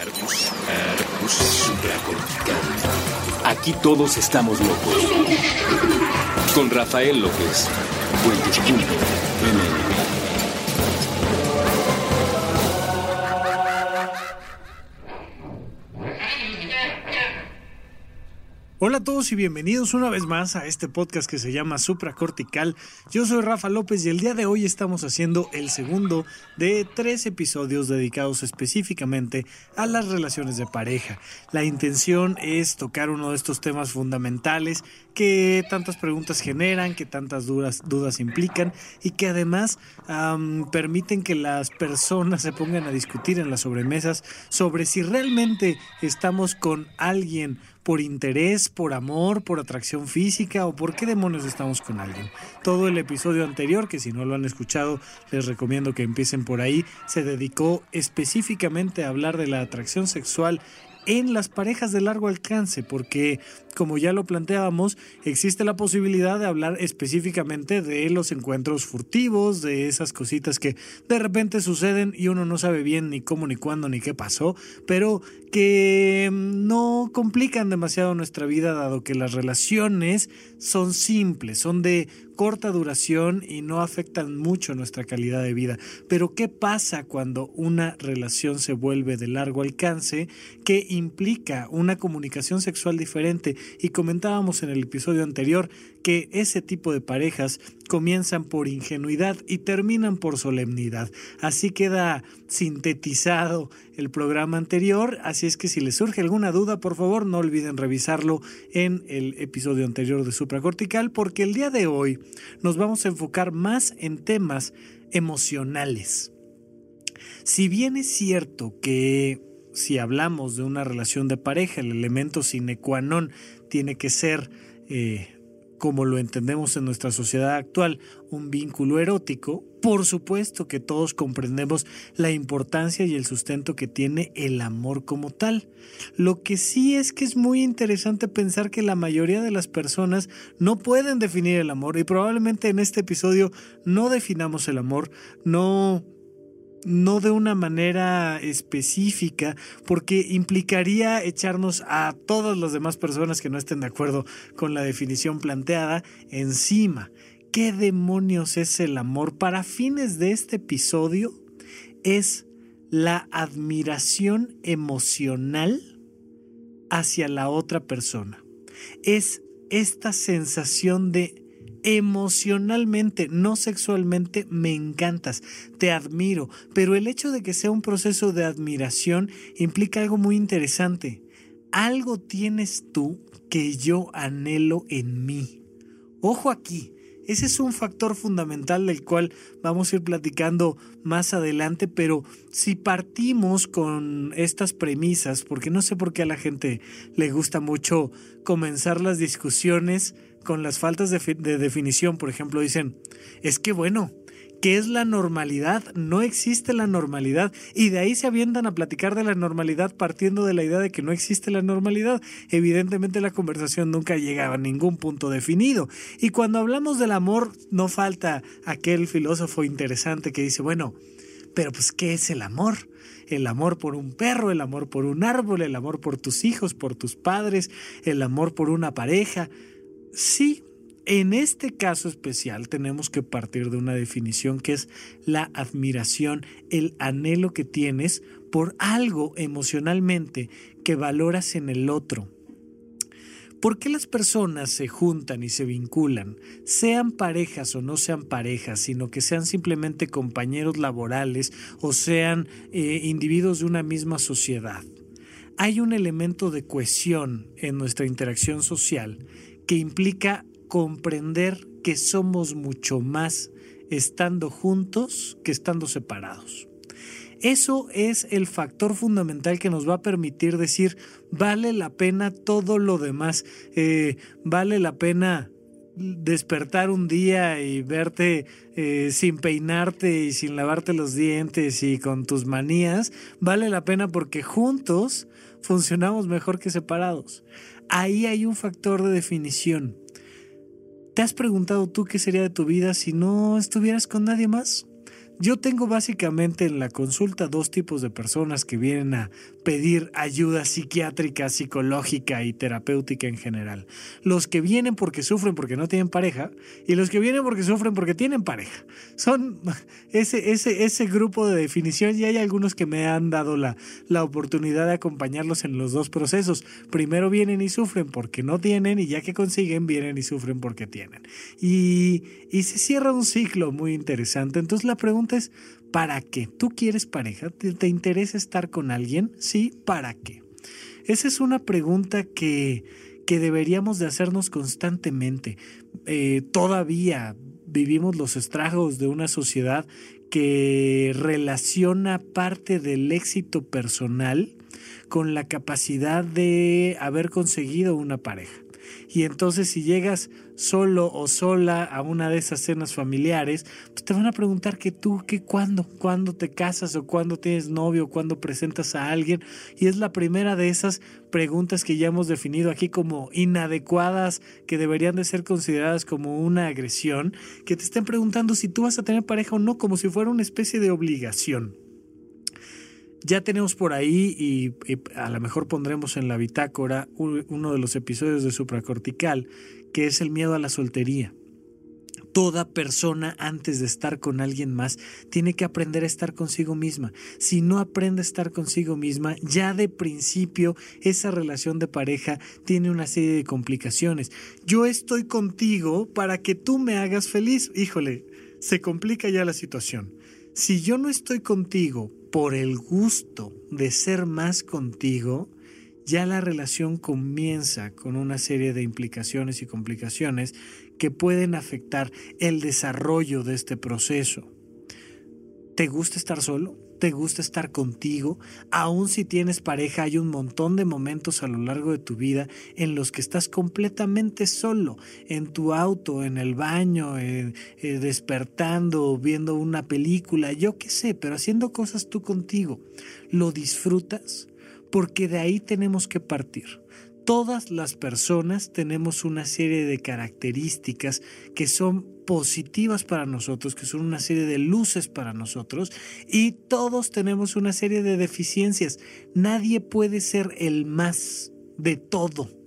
Arbus, arbus supracortical. Aquí todos estamos locos. Con Rafael López. Cuentos.mn. Hola a todos y bienvenidos una vez más a este podcast que se llama Supracortical. Yo soy Rafa López y el día de hoy estamos haciendo el segundo de tres episodios dedicados específicamente a las relaciones de pareja. La intención es tocar uno de estos temas fundamentales que tantas preguntas generan, que tantas dudas, dudas implican y que además permiten que las personas se pongan a discutir en las sobremesas sobre si realmente estamos con alguien por interés, por amor, por atracción física o por qué demonios estamos con alguien. Todo el episodio anterior, que si no lo han escuchado, les recomiendo que empiecen por ahí, se dedicó específicamente a hablar de la atracción sexual en las parejas de largo alcance, porque como ya lo planteábamos, existe la posibilidad de hablar específicamente de los encuentros furtivos, de esas cositas que de repente suceden y uno no sabe bien ni cómo, ni cuándo, ni qué pasó, pero que no complican demasiado nuestra vida dado que las relaciones son simples, son de corta duración y no afectan mucho nuestra calidad de vida. Pero ¿qué pasa cuando una relación se vuelve de largo alcance que implica una comunicación sexual diferente? Y comentábamos en el episodio anterior que ese tipo de parejas comienzan por ingenuidad y terminan por solemnidad. Así queda sintetizado el programa anterior, así es que si les surge alguna duda, por favor no olviden revisarlo en el episodio anterior de supracortical, porque el día de hoy nos vamos a enfocar más en temas emocionales. Si bien es cierto que si hablamos de una relación de pareja, el elemento sine qua non tiene que ser, eh, como lo entendemos en nuestra sociedad actual, un vínculo erótico, por supuesto que todos comprendemos la importancia y el sustento que tiene el amor como tal. Lo que sí es que es muy interesante pensar que la mayoría de las personas no pueden definir el amor y probablemente en este episodio no definamos el amor, no no de una manera específica, porque implicaría echarnos a todas las demás personas que no estén de acuerdo con la definición planteada encima. ¿Qué demonios es el amor? Para fines de este episodio es la admiración emocional hacia la otra persona. Es esta sensación de emocionalmente, no sexualmente, me encantas, te admiro, pero el hecho de que sea un proceso de admiración implica algo muy interesante. Algo tienes tú que yo anhelo en mí. Ojo aquí, ese es un factor fundamental del cual vamos a ir platicando más adelante, pero si partimos con estas premisas, porque no sé por qué a la gente le gusta mucho comenzar las discusiones con las faltas de, definición, por ejemplo, dicen, es que bueno, ¿Qué es la normalidad? No existe la normalidad. Y de ahí se avientan a platicar de la normalidad partiendo de la idea de que no existe la normalidad. Evidentemente la conversación nunca llega a ningún punto definido. Y cuando hablamos del amor, no falta aquel filósofo interesante que dice, bueno, pero pues ¿qué es el amor? El amor por un perro, el amor por un árbol, el amor por tus hijos, por tus padres, el amor por una pareja. Sí, en este caso especial tenemos que partir de una definición que es la admiración, el anhelo que tienes por algo emocionalmente que valoras en el otro. ¿Por qué las personas se juntan y se vinculan, sean parejas o no sean parejas, sino que sean simplemente compañeros laborales o sean eh, individuos de una misma sociedad? Hay un elemento de cohesión en nuestra interacción social que implica comprender que somos mucho más estando juntos que estando separados. Eso es el factor fundamental que nos va a permitir decir, vale la pena todo lo demás, eh, vale la pena despertar un día y verte eh, sin peinarte y sin lavarte los dientes y con tus manías, vale la pena porque juntos funcionamos mejor que separados. Ahí hay un factor de definición. ¿Te has preguntado tú qué sería de tu vida si no estuvieras con nadie más? Yo tengo básicamente en la consulta dos tipos de personas que vienen a pedir ayuda psiquiátrica, psicológica y terapéutica en general. Los que vienen porque sufren porque no tienen pareja y los que vienen porque sufren porque tienen pareja. Son ese, ese, ese grupo de definición y hay algunos que me han dado la, la oportunidad de acompañarlos en los dos procesos. Primero vienen y sufren porque no tienen y ya que consiguen vienen y sufren porque tienen. Y, y se cierra un ciclo muy interesante. Entonces la pregunta ¿para qué? ¿Tú quieres pareja? ¿Te, interesa estar con alguien? Sí, ¿para qué? Esa es una pregunta que, que deberíamos de hacernos constantemente. Eh, todavía vivimos los estragos de una sociedad que relaciona parte del éxito personal con la capacidad de haber conseguido una pareja. Y entonces si llegas solo o sola a una de esas cenas familiares, pues te van a preguntar que tú, que cuándo, cuándo te casas o cuándo tienes novio o cuándo presentas a alguien. Y es la primera de esas preguntas que ya hemos definido aquí como inadecuadas, que deberían de ser consideradas como una agresión, que te estén preguntando si tú vas a tener pareja o no, como si fuera una especie de obligación. Ya tenemos por ahí, y, a lo mejor pondremos en la bitácora uno de los episodios de supracortical, que es el miedo a la soltería. Toda persona antes de estar con alguien más tiene que aprender a estar consigo misma. Si no aprende a estar consigo misma, ya de principio esa relación de pareja tiene una serie de complicaciones. Yo estoy contigo para que tú me hagas feliz. Híjole, se complica ya la situación. Si yo no estoy contigo por el gusto de ser más contigo, ya la relación comienza con una serie de implicaciones y complicaciones que pueden afectar el desarrollo de este proceso. ¿Te gusta estar solo? ¿Te gusta estar contigo? Aun si tienes pareja, hay un montón de momentos a lo largo de tu vida en los que estás completamente solo, en tu auto, en el baño, eh, despertando, viendo una película, yo qué sé, pero haciendo cosas tú contigo. ¿Lo disfrutas? Porque de ahí tenemos que partir todas las personas tenemos una serie de características que son positivas para nosotros, que son una serie de luces para nosotros y todos tenemos una serie de deficiencias. Nadie puede ser el más de todo.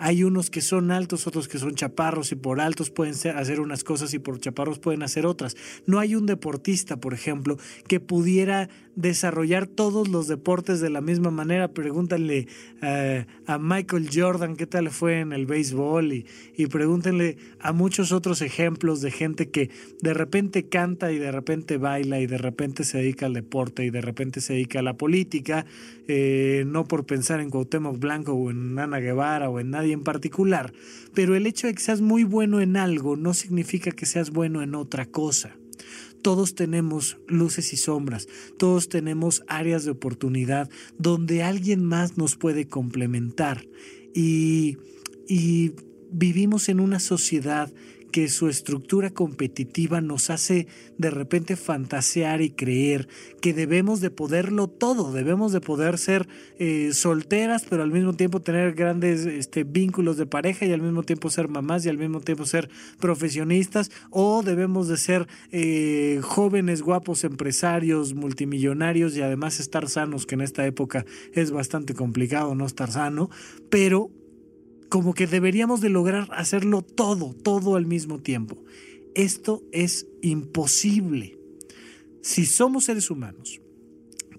Hay unos que son altos, otros que son chaparros y por altos pueden hacer unas cosas y por chaparros pueden hacer otras. No hay un deportista, por ejemplo, que pudiera desarrollar todos los deportes de la misma manera. Pregúntenle eh, a Michael Jordan qué tal fue en el béisbol y, y pregúntenle a muchos otros ejemplos de gente que de repente canta y de repente baila y de repente se dedica al deporte y de repente se dedica a la política, eh, no por pensar en Cuauhtémoc Blanco o en Ana Guevara o en nadie en particular, pero el hecho de que seas muy bueno en algo no significa que seas bueno en otra cosa. Todos tenemos luces y sombras, todos tenemos áreas de oportunidad donde alguien más nos puede complementar y, y vivimos en una sociedad que su estructura competitiva nos hace de repente fantasear y creer que debemos de poderlo todo, debemos de poder ser eh, solteras, pero al mismo tiempo tener grandes este, vínculos de pareja y al mismo tiempo ser mamás y al mismo tiempo ser profesionistas, o debemos de ser eh, jóvenes, guapos, empresarios, multimillonarios y además estar sanos, que en esta época es bastante complicado no estar sano, pero como que deberíamos de lograr hacerlo todo, todo al mismo tiempo. Esto es imposible. Si somos seres humanos,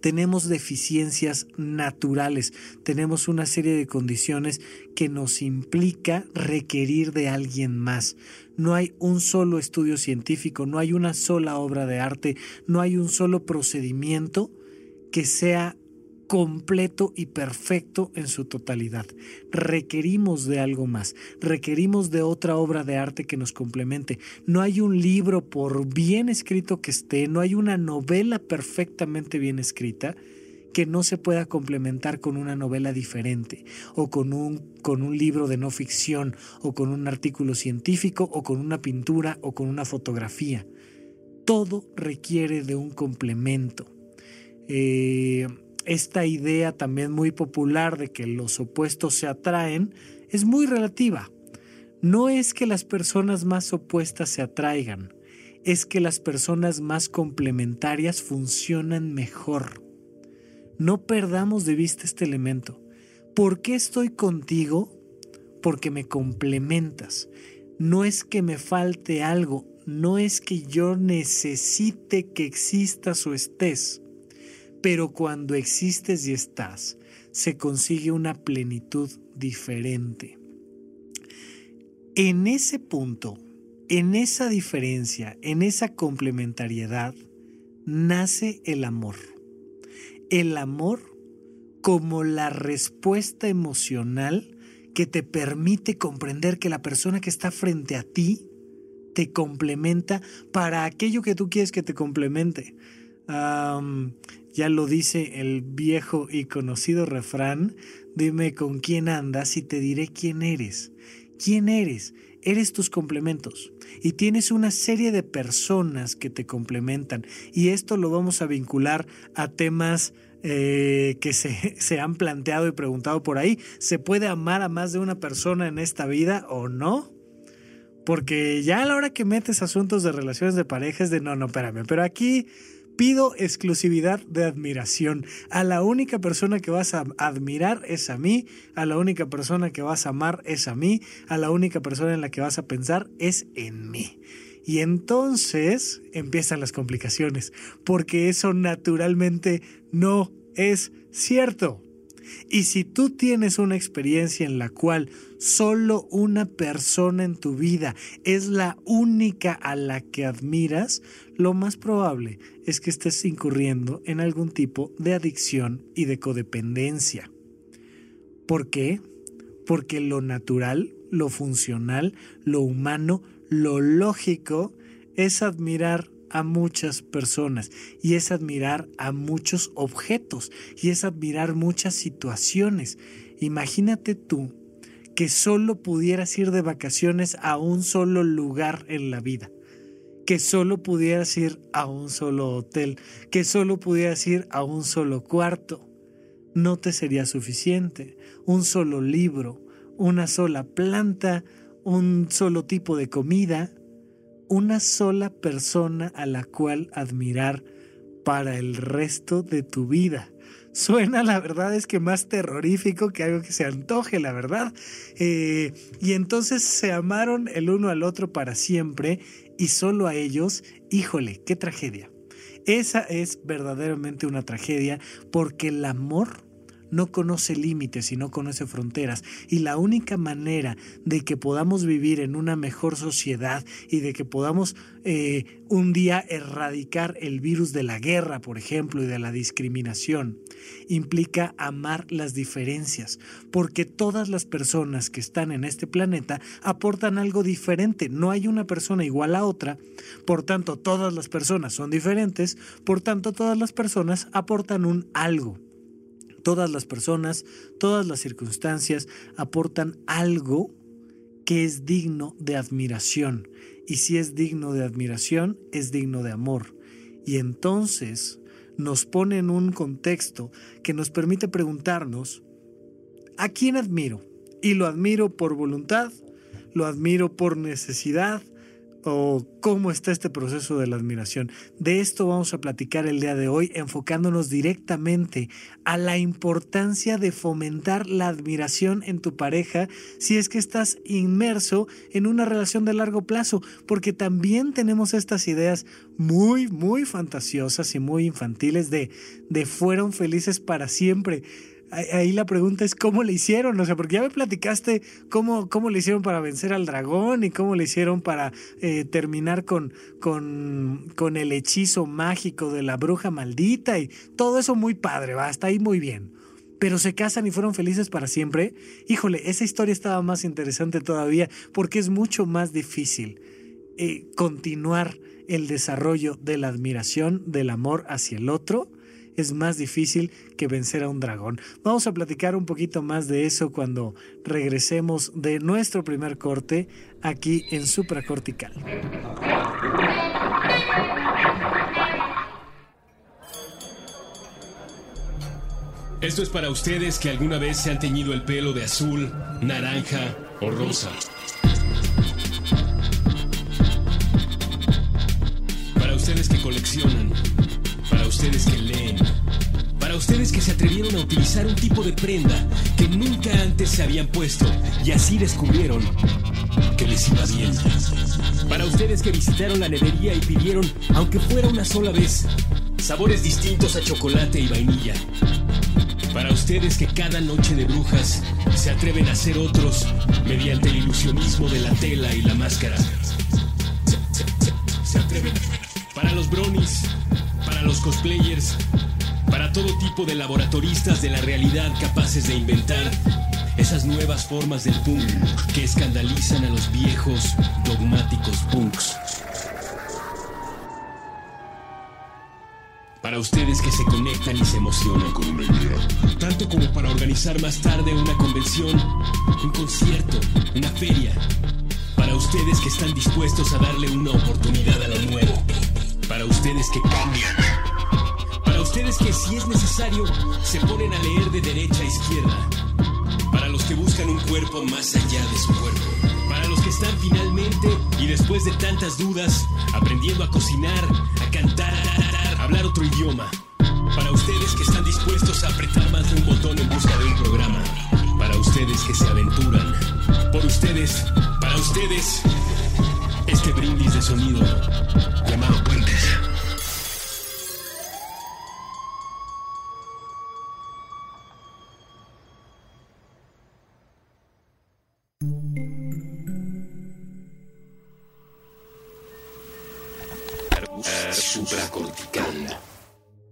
tenemos deficiencias naturales, tenemos una serie de condiciones que nos implica requerir de alguien más. No hay un solo estudio científico, no hay una sola obra de arte, no hay un solo procedimiento que sea completo y perfecto en su totalidad. Requerimos de algo más, requerimos de otra obra de arte que nos complemente. No hay un libro, por bien escrito que esté, no hay una novela perfectamente bien escrita que no se pueda complementar con una novela diferente, o con un, con un libro de no ficción, o con un artículo científico, o con una pintura, o con una fotografía. Todo requiere de un complemento. Eh, esta idea también muy popular de que los opuestos se atraen es muy relativa. No es que las personas más opuestas se atraigan, es que las personas más complementarias funcionan mejor. No perdamos de vista este elemento. ¿Por qué estoy contigo? Porque me complementas. No es que me falte algo, no es que yo necesite que existas o estés, pero cuando existes y estás, se consigue una plenitud diferente. En ese punto, en esa diferencia, en esa complementariedad, nace el amor. El amor como la respuesta emocional que te permite comprender que la persona que está frente a ti te complementa para aquello que tú quieres que te complemente. Ya lo dice el viejo y conocido refrán, dime con quién andas y te diré quién eres. ¿Quién eres? Eres tus complementos y tienes una serie de personas que te complementan y esto lo vamos a vincular a temas eh, que se, se, han planteado y preguntado por ahí. ¿Se puede amar a más de una persona en esta vida o no? Porque ya a la hora que metes asuntos de relaciones de pareja es de no, no, espérame, pero aquí pido exclusividad de admiración. A la única persona que vas a admirar es a mí, a la única persona que vas a amar es a mí, a la única persona en la que vas a pensar es en mí. Y entonces empiezan las complicaciones, porque eso naturalmente no es cierto. Y si tú tienes una experiencia en la cual solo una persona en tu vida es la única a la que admiras, lo más probable es que estés incurriendo en algún tipo de adicción y de codependencia. ¿Por qué? Porque lo natural, lo funcional, lo humano, lo lógico es admirar a muchas personas y es admirar a muchos objetos y es admirar muchas situaciones. Imagínate tú que solo pudieras ir de vacaciones a un solo lugar en la vida, que solo pudieras ir a un solo hotel, que solo pudieras ir a un solo cuarto. No te sería suficiente. Un solo libro, una sola planta, un solo tipo de comida, una sola persona a la cual admirar para el resto de tu vida. Suena, la verdad es que más terrorífico que algo que se antoje, la verdad. Eh, y entonces se amaron el uno al otro para siempre y solo a ellos, híjole, qué tragedia. Esa es verdaderamente una tragedia porque el amor no conoce límites y no conoce fronteras. Y la única manera de que podamos vivir en una mejor sociedad y de que podamos eh, un día erradicar el virus de la guerra, por ejemplo, y de la discriminación, implica amar las diferencias, porque todas las personas que están en este planeta aportan algo diferente. No hay una persona igual a otra, por tanto todas las personas son diferentes, por tanto todas las personas aportan un algo. Todas las personas, todas las circunstancias aportan algo que es digno de admiración. Y si es digno de admiración, es digno de amor. Y entonces nos pone en un contexto que nos permite preguntarnos, ¿a quién admiro? Y lo admiro por voluntad, lo admiro por necesidad, o cómo está este proceso de la admiración. De esto vamos a platicar el día de hoy, enfocándonos directamente a la importancia de fomentar la admiración en tu pareja si es que estás inmerso en una relación de largo plazo, porque también tenemos estas ideas muy, muy fantasiosas y muy infantiles de, de fueron felices para siempre ahí la pregunta es cómo le hicieron, o sea, porque ya me platicaste cómo, cómo le hicieron para vencer al dragón y cómo le hicieron para eh, terminar con, con, el hechizo mágico de la bruja maldita y todo eso muy padre, va, hasta ahí muy bien. Pero se casan y fueron felices para siempre. Híjole, esa historia estaba más interesante todavía porque es mucho más difícil eh, continuar el desarrollo de la admiración, del amor hacia el otro es más difícil que vencer a un dragón. Vamos a platicar un poquito más de eso cuando regresemos de nuestro primer corte aquí en supracortical. Esto es para ustedes que alguna vez se han teñido el pelo de azul, naranja o rosa. que coleccionan, para ustedes que leen, para ustedes que se atrevieron a utilizar un tipo de prenda que nunca antes se habían puesto y así descubrieron que les iba bien. Para ustedes que visitaron la nevería y pidieron, aunque fuera una sola vez, sabores distintos a chocolate y vainilla. Para ustedes que cada noche de brujas se atreven a ser otros mediante el ilusionismo de la tela y la máscara. Se, se- atreven. Para los bronies, para los cosplayers, para todo tipo de laboratoristas de la realidad capaces de inventar esas nuevas formas del punk que escandalizan a los viejos dogmáticos punks. Para ustedes que se conectan y se emocionan con. Tanto como para organizar más tarde una convención, un concierto, una feria. Para ustedes que están dispuestos a darle una oportunidad a lo nuevo. Para ustedes que cambian. Para ustedes que si es necesario se ponen a leer de derecha a izquierda. Para los que buscan un cuerpo más allá de su cuerpo. Para los que están finalmente y después de tantas dudas aprendiendo a cocinar, a cantar, a hablar otro idioma. Para ustedes que están dispuestos a apretar más de un botón en busca de un programa. Para ustedes que se aventuran. Por ustedes, para ustedes, este brindis de sonido llamado Supracortical.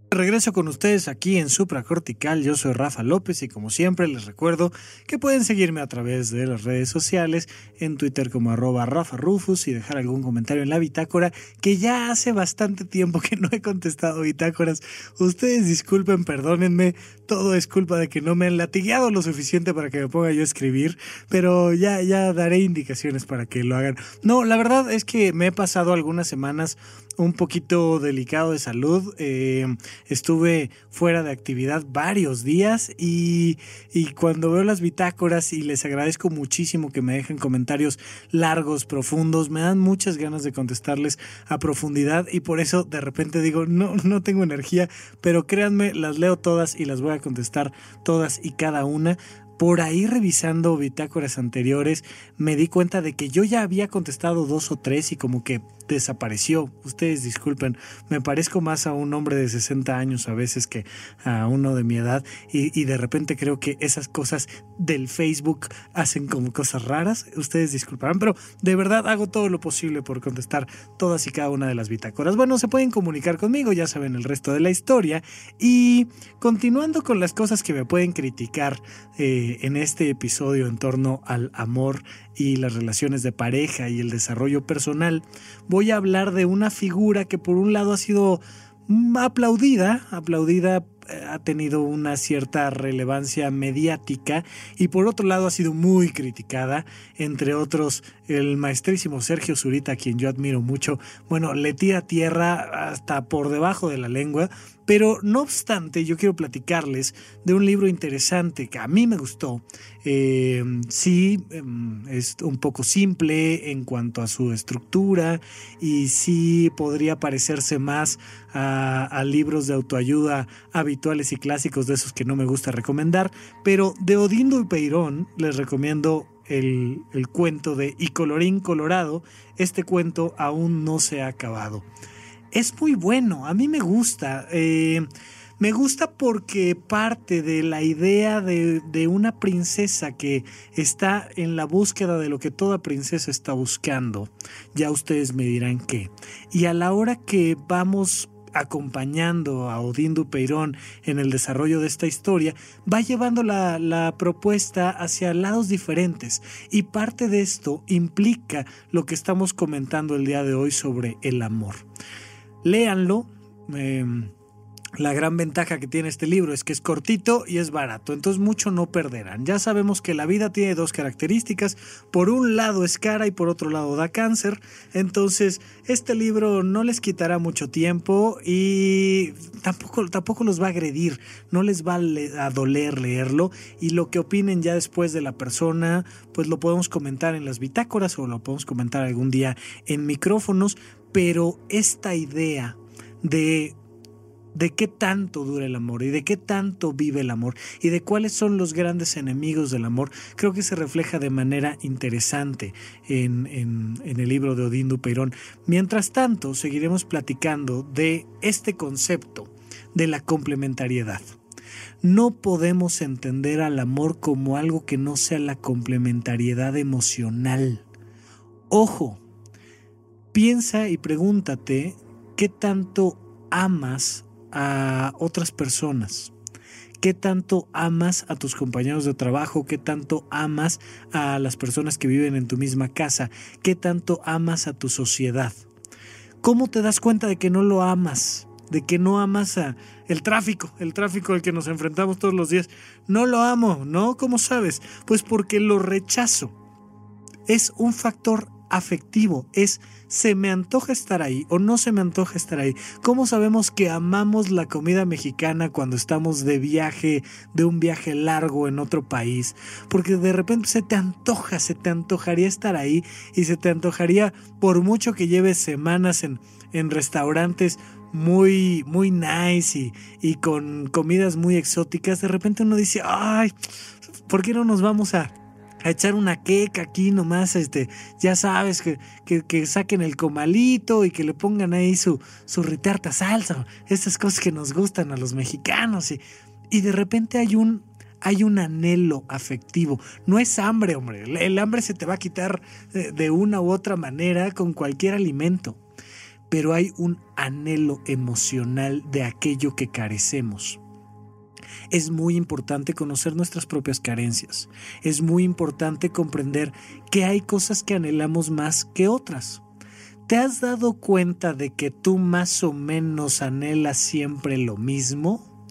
Regreso con ustedes aquí en Supracortical. Yo soy Rafa López y como siempre les recuerdo que pueden seguirme a través de las redes sociales, en Twitter como arroba Rafa Rufus y dejar algún comentario en la bitácora, que ya hace bastante tiempo que no he contestado bitácoras. Ustedes disculpen, perdónenme, todo es culpa de que no me han latigueado lo suficiente para que me ponga yo a escribir, pero ya, ya daré indicaciones para que lo hagan. No, la verdad es que me he pasado algunas semanas un poquito delicado de salud. Eh, estuve fuera de actividad varios días y, y, cuando veo las bitácoras y les agradezco muchísimo que me dejen comentarios largos, profundos, me dan muchas ganas de contestarles a profundidad y por eso de repente digo, no, no tengo energía, pero créanme, las leo todas y las voy a contestar todas y cada una por ahí revisando bitácoras anteriores me di cuenta de que yo ya había contestado dos o tres y como que desapareció. Ustedes disculpen, me parezco más a un hombre de 60 años a veces que a uno de mi edad y, de repente creo que esas cosas del Facebook hacen como cosas raras. Ustedes disculparán, pero de verdad hago todo lo posible por contestar todas y cada una de las bitácoras. Bueno, se pueden comunicar conmigo, ya saben el resto de la historia. Y continuando con las cosas que me pueden criticar eh, en este episodio en torno al amor y las relaciones de pareja y el desarrollo personal, voy a hablar de una figura que por un lado ha sido aplaudida, aplaudida ha tenido una cierta relevancia mediática y por otro lado ha sido muy criticada, entre otros el maestrísimo Sergio Zurita, a quien yo admiro mucho, bueno, le tira tierra hasta por debajo de la lengua, pero no obstante yo quiero platicarles de un libro interesante que a mí me gustó, eh, sí eh, es un poco simple en cuanto a su estructura y sí podría parecerse más a, a libros de autoayuda habituales y clásicos de esos que no me gusta recomendar, pero de Odindo y Peirón les recomiendo el, el, cuento de Y colorín colorado, este cuento aún no se ha acabado. Es muy bueno, a mí me gusta. Eh, me gusta porque parte de la idea de, de, una princesa que está en la búsqueda de lo que toda princesa está buscando. Ya ustedes me dirán qué. Y a la hora que vamos acompañando a Odín Dupeirón en el desarrollo de esta historia, va llevando la, la, propuesta hacia lados diferentes y parte de esto implica lo que estamos comentando el día de hoy sobre el amor. Léanlo. Eh, la gran ventaja que tiene este libro es que es cortito y es barato, entonces mucho no perderán. Ya sabemos que la vida tiene dos características, por un lado es cara y por otro lado da cáncer, entonces este libro no les quitará mucho tiempo y tampoco, tampoco los va a agredir, no les va a doler leerlo y lo que opinen ya después de la persona, pues lo podemos comentar en las bitácoras o lo podemos comentar algún día en micrófonos, pero esta idea de de qué tanto dura el amor y de qué tanto vive el amor y de cuáles son los grandes enemigos del amor, creo que se refleja de manera interesante en, el libro de Odín Dupeirón. Mientras tanto, seguiremos platicando de este concepto de la complementariedad. No podemos entender al amor como algo que no sea la complementariedad emocional. Ojo, piensa y pregúntate qué tanto amas a otras personas? ¿Qué tanto amas a tus compañeros de trabajo? ¿Qué tanto amas a las personas que viven en tu misma casa? ¿Qué tanto amas a tu sociedad? ¿Cómo te das cuenta de que no lo amas? De que no amas a el tráfico, el tráfico al que nos enfrentamos todos los días. No lo amo, ¿no? ¿Cómo sabes? Pues porque lo rechazo. Es un factor afectivo, es se me antoja estar ahí o no se me antoja estar ahí. ¿Cómo sabemos que amamos la comida mexicana cuando estamos de viaje, de un viaje largo en otro país? Porque de repente se te antoja, se te antojaría estar ahí y se te antojaría por mucho que lleves semanas en, en restaurantes muy, muy nice y, y con comidas muy exóticas, de repente uno dice, ay, ¿por qué no nos vamos a a echar una queca aquí nomás, este, ya sabes, que, que, saquen el comalito y que le pongan ahí su, su ritarta salsa, estas cosas que nos gustan a los mexicanos. Y, y de repente hay un, hay un anhelo afectivo. No es hambre, hombre. El hambre se te va a quitar de una u otra manera con cualquier alimento. Pero hay un anhelo emocional de aquello que carecemos es muy importante conocer nuestras propias carencias. Es muy importante comprender que hay cosas que anhelamos más que otras. ¿Te has dado cuenta de que tú más o menos anhelas siempre lo mismo?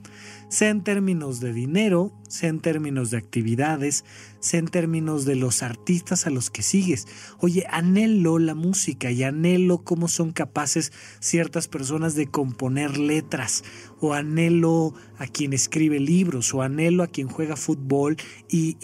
Sea en términos de dinero, sea en términos de actividades, sea en términos de los artistas a los que sigues. Oye, anhelo la música y anhelo cómo son capaces ciertas personas de componer letras, o anhelo a quien escribe libros, o anhelo a quien juega fútbol, y,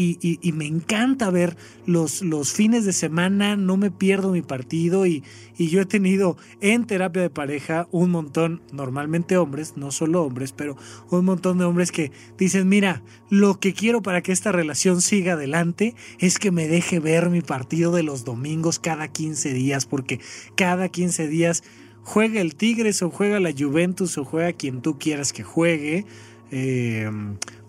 me encanta ver los, fines de semana, no me pierdo mi partido, y yo he tenido en terapia de pareja un montón, normalmente hombres, no solo hombres, pero un montón de hombres que dicen, mira, lo que quiero para que esta relación siga adelante es que me deje ver mi partido de los domingos cada 15 días, porque cada 15 días juega el Tigres o juega la Juventus o juega quien tú quieras que juegue. Eh,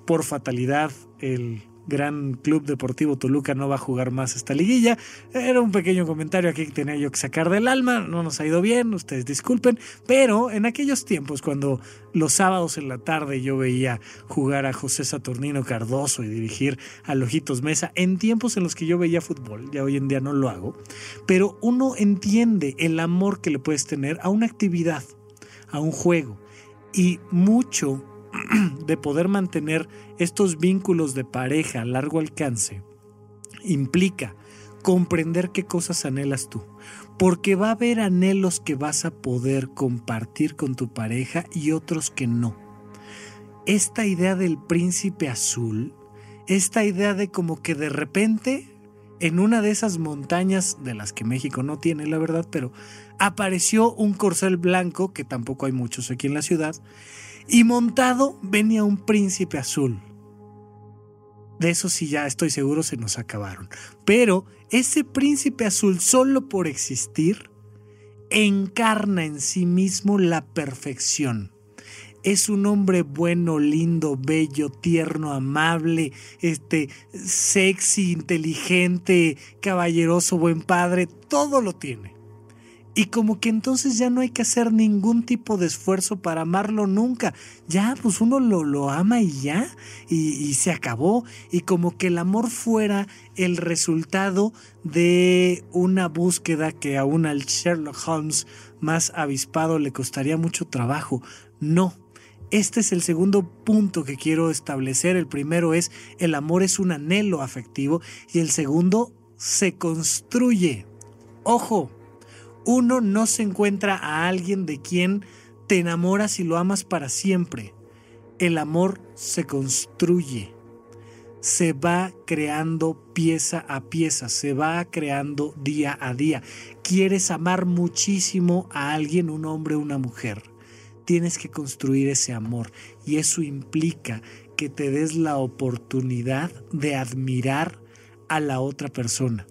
por fatalidad, el Gran Club Deportivo Toluca no va a jugar más esta liguilla. Era un pequeño comentario aquí que tenía yo que sacar del alma. No nos ha ido bien, ustedes disculpen. Pero en aquellos tiempos, cuando los sábados en la tarde yo veía jugar a José Saturnino Cardoso y dirigir a Lojitos Mesa, en tiempos en los que yo veía fútbol, ya hoy en día no lo hago, pero uno entiende el amor que le puedes tener a una actividad, a un juego. Y mucho de poder mantener estos vínculos de pareja a largo alcance implica comprender qué cosas anhelas tú, porque va a haber anhelos que vas a poder compartir con tu pareja y otros que no. Esta idea del príncipe azul, esta idea de como que de repente en una de esas montañas de las que México no tiene, la verdad, pero apareció un corcel blanco, que tampoco hay muchos aquí en la ciudad, y montado venía un príncipe azul. De eso sí ya estoy seguro se nos acabaron. Pero ese príncipe azul solo por existir encarna en sí mismo la perfección. Es un hombre bueno, lindo, bello, tierno, amable, este, sexy, inteligente, caballeroso, buen padre, todo lo tiene. Y como que entonces ya no hay que hacer ningún tipo de esfuerzo para amarlo nunca. Ya, pues uno lo, lo ama y ya, y, se acabó. Y como que el amor fuera el resultado de una búsqueda que aún al Sherlock Holmes más avispado le costaría mucho trabajo. No. Este es el segundo punto que quiero establecer. El primero es el amor es un anhelo afectivo y el segundo se construye. Ojo, uno no se encuentra a alguien de quien te enamoras y lo amas para siempre. El amor se construye, se va creando pieza a pieza, se va creando día a día. Quieres amar muchísimo a alguien, un hombre, una mujer. tienes que construir ese amor y eso implica que te des la oportunidad de admirar a la otra persona.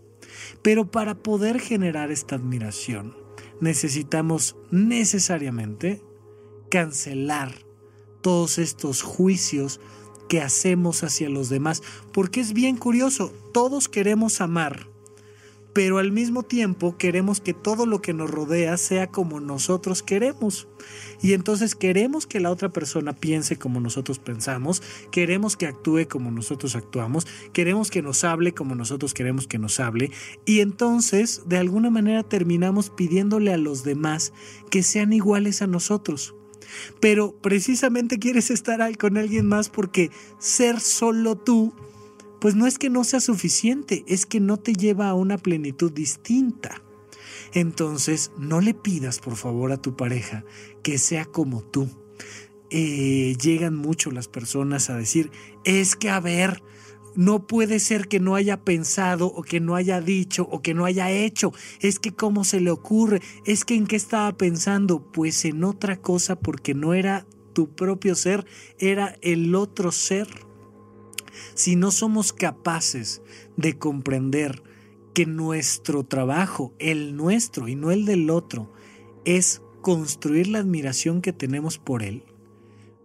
Pero para poder generar esta admiración, necesitamos necesariamente cancelar todos estos juicios que hacemos hacia los demás, porque es bien curioso, todos queremos amar, pero al mismo tiempo queremos que todo lo que nos rodea sea como nosotros queremos. Y entonces queremos que la otra persona piense como nosotros pensamos, queremos que actúe como nosotros actuamos, queremos que nos hable como nosotros queremos que nos hable, y entonces de alguna manera terminamos pidiéndole a los demás que sean iguales a nosotros. Pero precisamente quieres estar con alguien más porque ser solo tú pues no es que no sea suficiente, es que no te lleva a una plenitud distinta. Entonces, no le pidas por favor a tu pareja que sea como tú. Eh, llegan mucho las personas a decir, es que a ver, no puede ser que no haya pensado o que no haya dicho o que no haya hecho. Es que cómo se le ocurre. Es que en qué estaba pensando. Pues en otra cosa porque no era tu propio ser, era el otro ser si no somos capaces de comprender que nuestro trabajo, el nuestro y no el del otro, es construir la admiración que tenemos por él,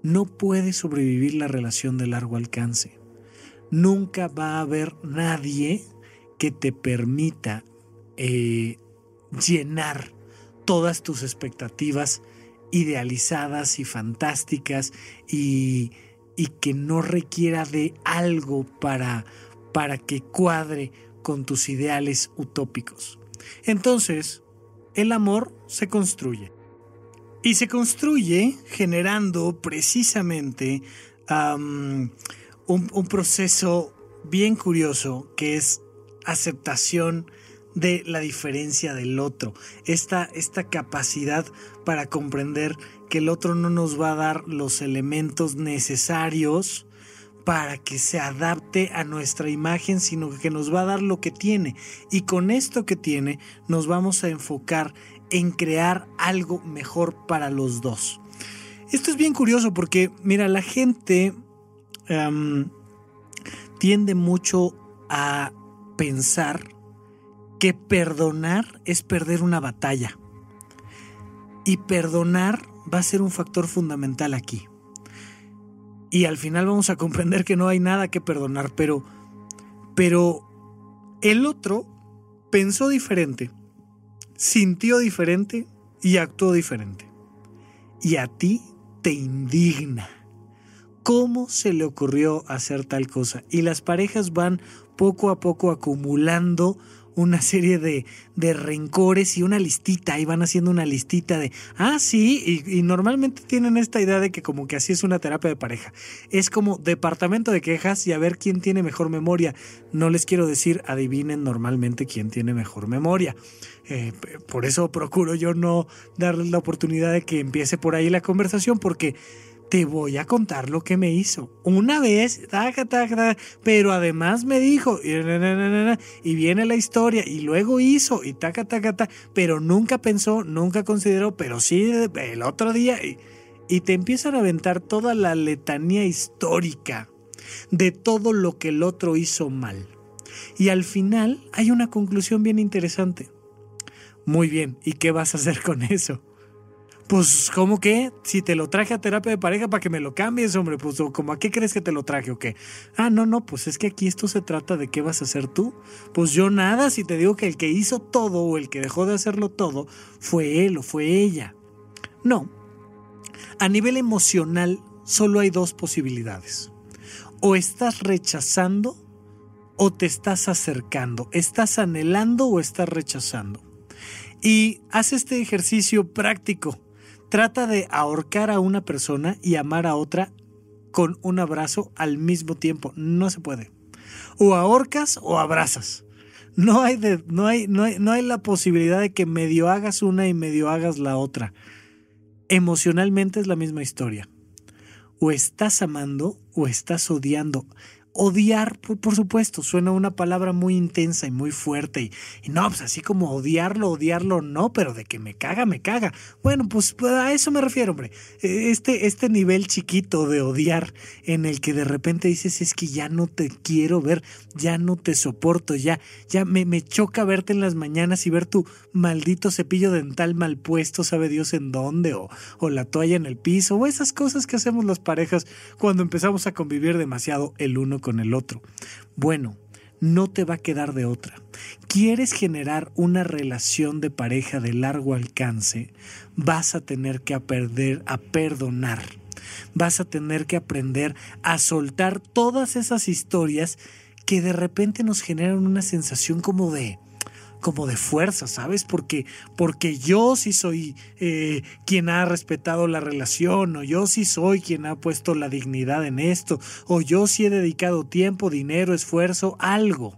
no puede sobrevivir la relación de largo alcance. Nunca va a haber nadie que te permita eh, llenar todas tus expectativas idealizadas y fantásticas y y que no requiera de algo para, para que cuadre con tus ideales utópicos. Entonces, el amor se construye. Y se construye generando precisamente un, un proceso bien curioso que es aceptación de la diferencia del otro, esta, esta capacidad para comprender que el otro no nos va a dar los elementos necesarios para que se adapte a nuestra imagen, sino que nos va a dar lo que tiene. Y con esto que tiene nos vamos a enfocar en crear algo mejor para los dos. Esto es bien curioso porque, mira, la gente tiende mucho a pensar que perdonar es perder una batalla. Y perdonar va a ser un factor fundamental aquí. Y al final vamos a comprender que no hay nada que perdonar, pero pero el otro pensó diferente, sintió diferente y actuó diferente. Y a ti te indigna. ¿Cómo se le ocurrió hacer tal cosa? Y las parejas van poco a poco acumulando una serie de, de, rencores y una listita, y van haciendo una listita de, ah, sí, y, normalmente tienen esta idea de que como que así es una terapia de pareja. Es como departamento de quejas y a ver quién tiene mejor memoria. No les quiero decir, adivinen normalmente quién tiene mejor memoria. Eh, por eso procuro yo no darles la oportunidad de que empiece por ahí la conversación, porque te voy a contar lo que me hizo. Una vez, pero además me dijo, y viene la historia, y luego hizo, y taca, taca, taca, pero nunca pensó, nunca consideró, pero sí el otro día, y, y te empiezan a aventar toda la letanía histórica de todo lo que el otro hizo mal. Y al final hay una conclusión bien interesante. Muy bien, ¿y qué vas a hacer con eso? Pues, ¿cómo que? Si te lo traje a terapia de pareja para que me lo cambies, hombre, pues, ¿cómo a qué crees que te lo traje o qué? Ah, no, no, pues es que aquí esto se trata de qué vas a hacer tú. Pues yo nada, si te digo que el que hizo todo o el que dejó de hacerlo todo fue él o fue ella. No. A nivel emocional, solo hay dos posibilidades. O estás rechazando o te estás acercando. ¿Estás anhelando o estás rechazando? Y haz este ejercicio práctico trata de ahorcar a una persona y amar a otra con un abrazo al mismo tiempo. No se puede. O ahorcas o abrazas. No hay, no, hay, no, hay, no hay la posibilidad de que medio hagas una y medio hagas la otra. Emocionalmente es la misma historia. O estás amando o estás odiando. Odiar, por, supuesto, suena una palabra muy intensa y muy fuerte. Y, no, pues así como odiarlo, odiarlo no, pero de que me caga, me caga. Bueno, pues, pues a eso me refiero, hombre. E, este, este nivel chiquito de odiar en el que de repente dices es que ya no te quiero ver, ya no te soporto, ya, ya me, me choca verte en las mañanas y ver tu maldito cepillo dental mal puesto, sabe Dios en dónde, o, o la toalla en el piso, o esas cosas que hacemos las parejas cuando empezamos a convivir demasiado el uno el otro. Bueno, no te va a quedar de otra. ¿Quieres generar una relación de pareja de largo alcance? Vas a tener que aprender a perdonar. Vas a tener que aprender a soltar todas esas historias que de repente nos generan una sensación como de como de fuerza, ¿sabes? Porque, porque yo sí soy eh, quien ha respetado la relación, o yo sí soy quien ha puesto la dignidad en esto, o yo sí he dedicado tiempo, dinero, esfuerzo, algo.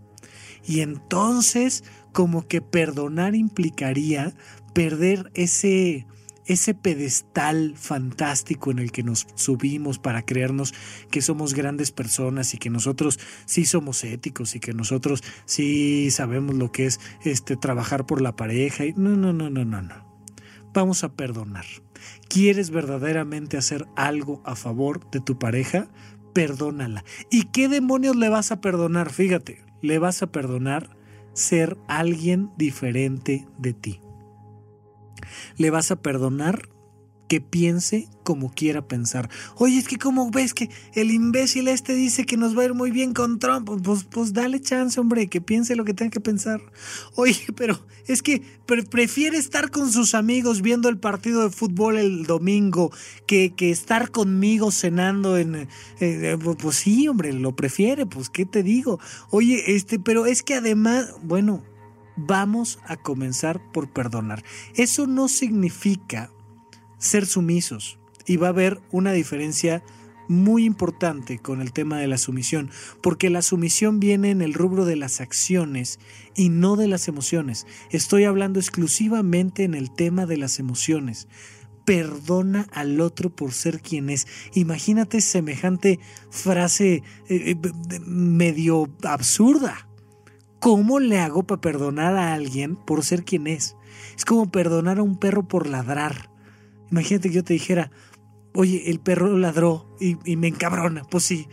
Y entonces, como que perdonar implicaría perder ese, ese pedestal fantástico en el que nos subimos para creernos que somos grandes personas y que nosotros sí somos éticos y que nosotros sí sabemos lo que es este trabajar por la pareja y no no no no no no. Vamos a perdonar. ¿Quieres verdaderamente hacer algo a favor de tu pareja? Perdónala. ¿Y qué demonios le vas a perdonar? Fíjate, le vas a perdonar ser alguien diferente de ti le vas a perdonar que piense como quiera pensar. Oye, es que como ves que el imbécil este dice que nos va a ir muy bien con Trump, pues, pues, pues dale chance, hombre, que piense lo que tenga que pensar. Oye, pero es que prefiere estar con sus amigos viendo el partido de fútbol el domingo que, que estar conmigo cenando en... Eh, eh, pues sí, hombre, lo prefiere, pues qué te digo. Oye, este, pero es que además, bueno, vamos a comenzar por perdonar. Eso no significa ser sumisos y va a haber una diferencia muy importante con el tema de la sumisión, porque la sumisión viene en el rubro de las acciones y no de las emociones. Estoy hablando exclusivamente en el tema de las emociones. Perdona al otro por ser quien es. Imagínate semejante frase eh, eh, medio absurda ¿Cómo le hago para perdonar a alguien por ser quien es? Es como perdonar a un perro por ladrar. Imagínate que yo te dijera, oye, el perro ladró y, me encabrona. Pues sí,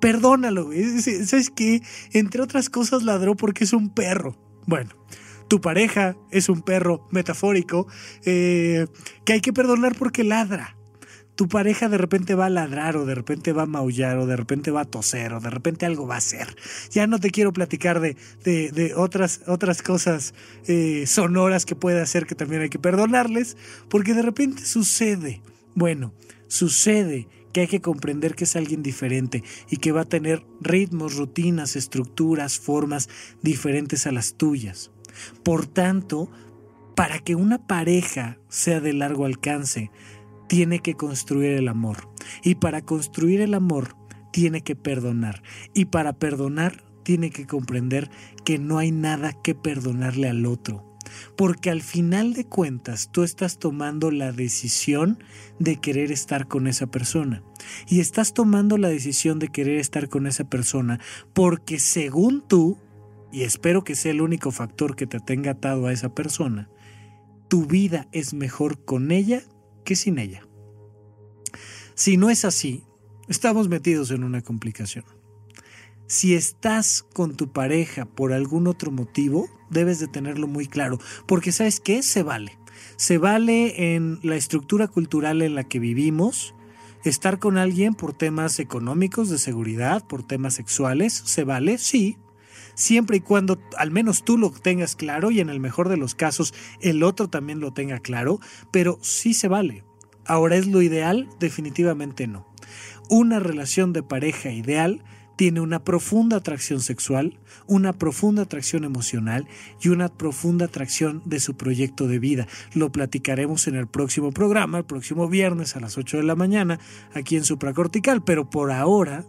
perdónalo. ¿Sabes qué? Entre otras cosas ladró porque es un perro. Bueno, tu pareja es un perro metafórico eh, que hay que perdonar porque ladra tu pareja de repente va a ladrar o de repente va a maullar o de repente va a toser o de repente algo va a hacer. Ya no te quiero platicar de, de, otras, otras cosas eh, sonoras que puede hacer que también hay que perdonarles, porque de repente sucede. Bueno, sucede que hay que comprender que es alguien diferente y que va a tener ritmos, rutinas, estructuras, formas diferentes a las tuyas. Por tanto, para que una pareja sea de largo alcance, tiene que construir el amor. Y para construir el amor, tiene que perdonar. Y para perdonar, tiene que comprender que no hay nada que perdonarle al otro. Porque al final de cuentas tú estás tomando la decisión de querer estar con esa persona. Y estás tomando la decisión de querer estar con esa persona porque según tú, y espero que sea el único factor que te tenga atado a esa persona, tu vida es mejor con ella sin ella. Si no es así, estamos metidos en una complicación. Si estás con tu pareja por algún otro motivo, debes de tenerlo muy claro, porque sabes qué, se vale. Se vale en la estructura cultural en la que vivimos, estar con alguien por temas económicos, de seguridad, por temas sexuales, se vale, sí, siempre y cuando al menos tú lo tengas claro y en el mejor de los casos el otro también lo tenga claro, pero sí se vale. Ahora, ¿es lo ideal? Definitivamente no. Una relación de pareja ideal tiene una profunda atracción sexual, una profunda atracción emocional y una profunda atracción de su proyecto de vida. Lo platicaremos en el próximo programa, el próximo viernes a las 8 de la mañana, aquí en Supracortical, pero por ahora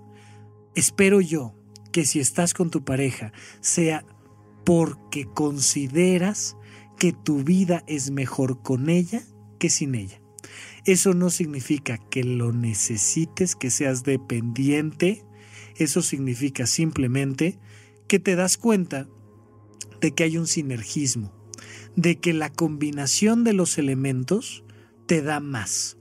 espero yo que si estás con tu pareja sea porque consideras que tu vida es mejor con ella que sin ella. Eso no significa que lo necesites, que seas dependiente, Eso significa simplemente que te das cuenta de que hay un sinergismo, de que la combinación de los elementos te da más.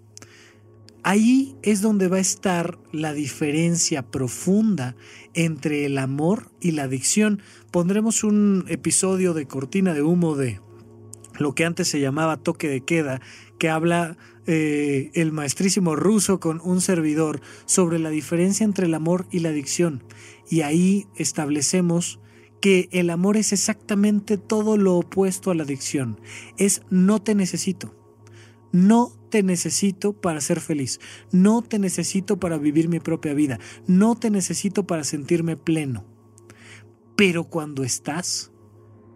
Ahí es donde va a estar la diferencia profunda entre el amor y la adicción. Pondremos un episodio de cortina de humo de lo que antes se llamaba toque de queda, que habla eh, el maestrísimo ruso con un servidor sobre la diferencia entre el amor y la adicción. Y ahí establecemos que el amor es exactamente todo lo opuesto a la adicción. Es no te necesito. No te necesito para ser feliz. No te necesito para vivir mi propia vida. No te necesito para sentirme pleno. Pero cuando estás,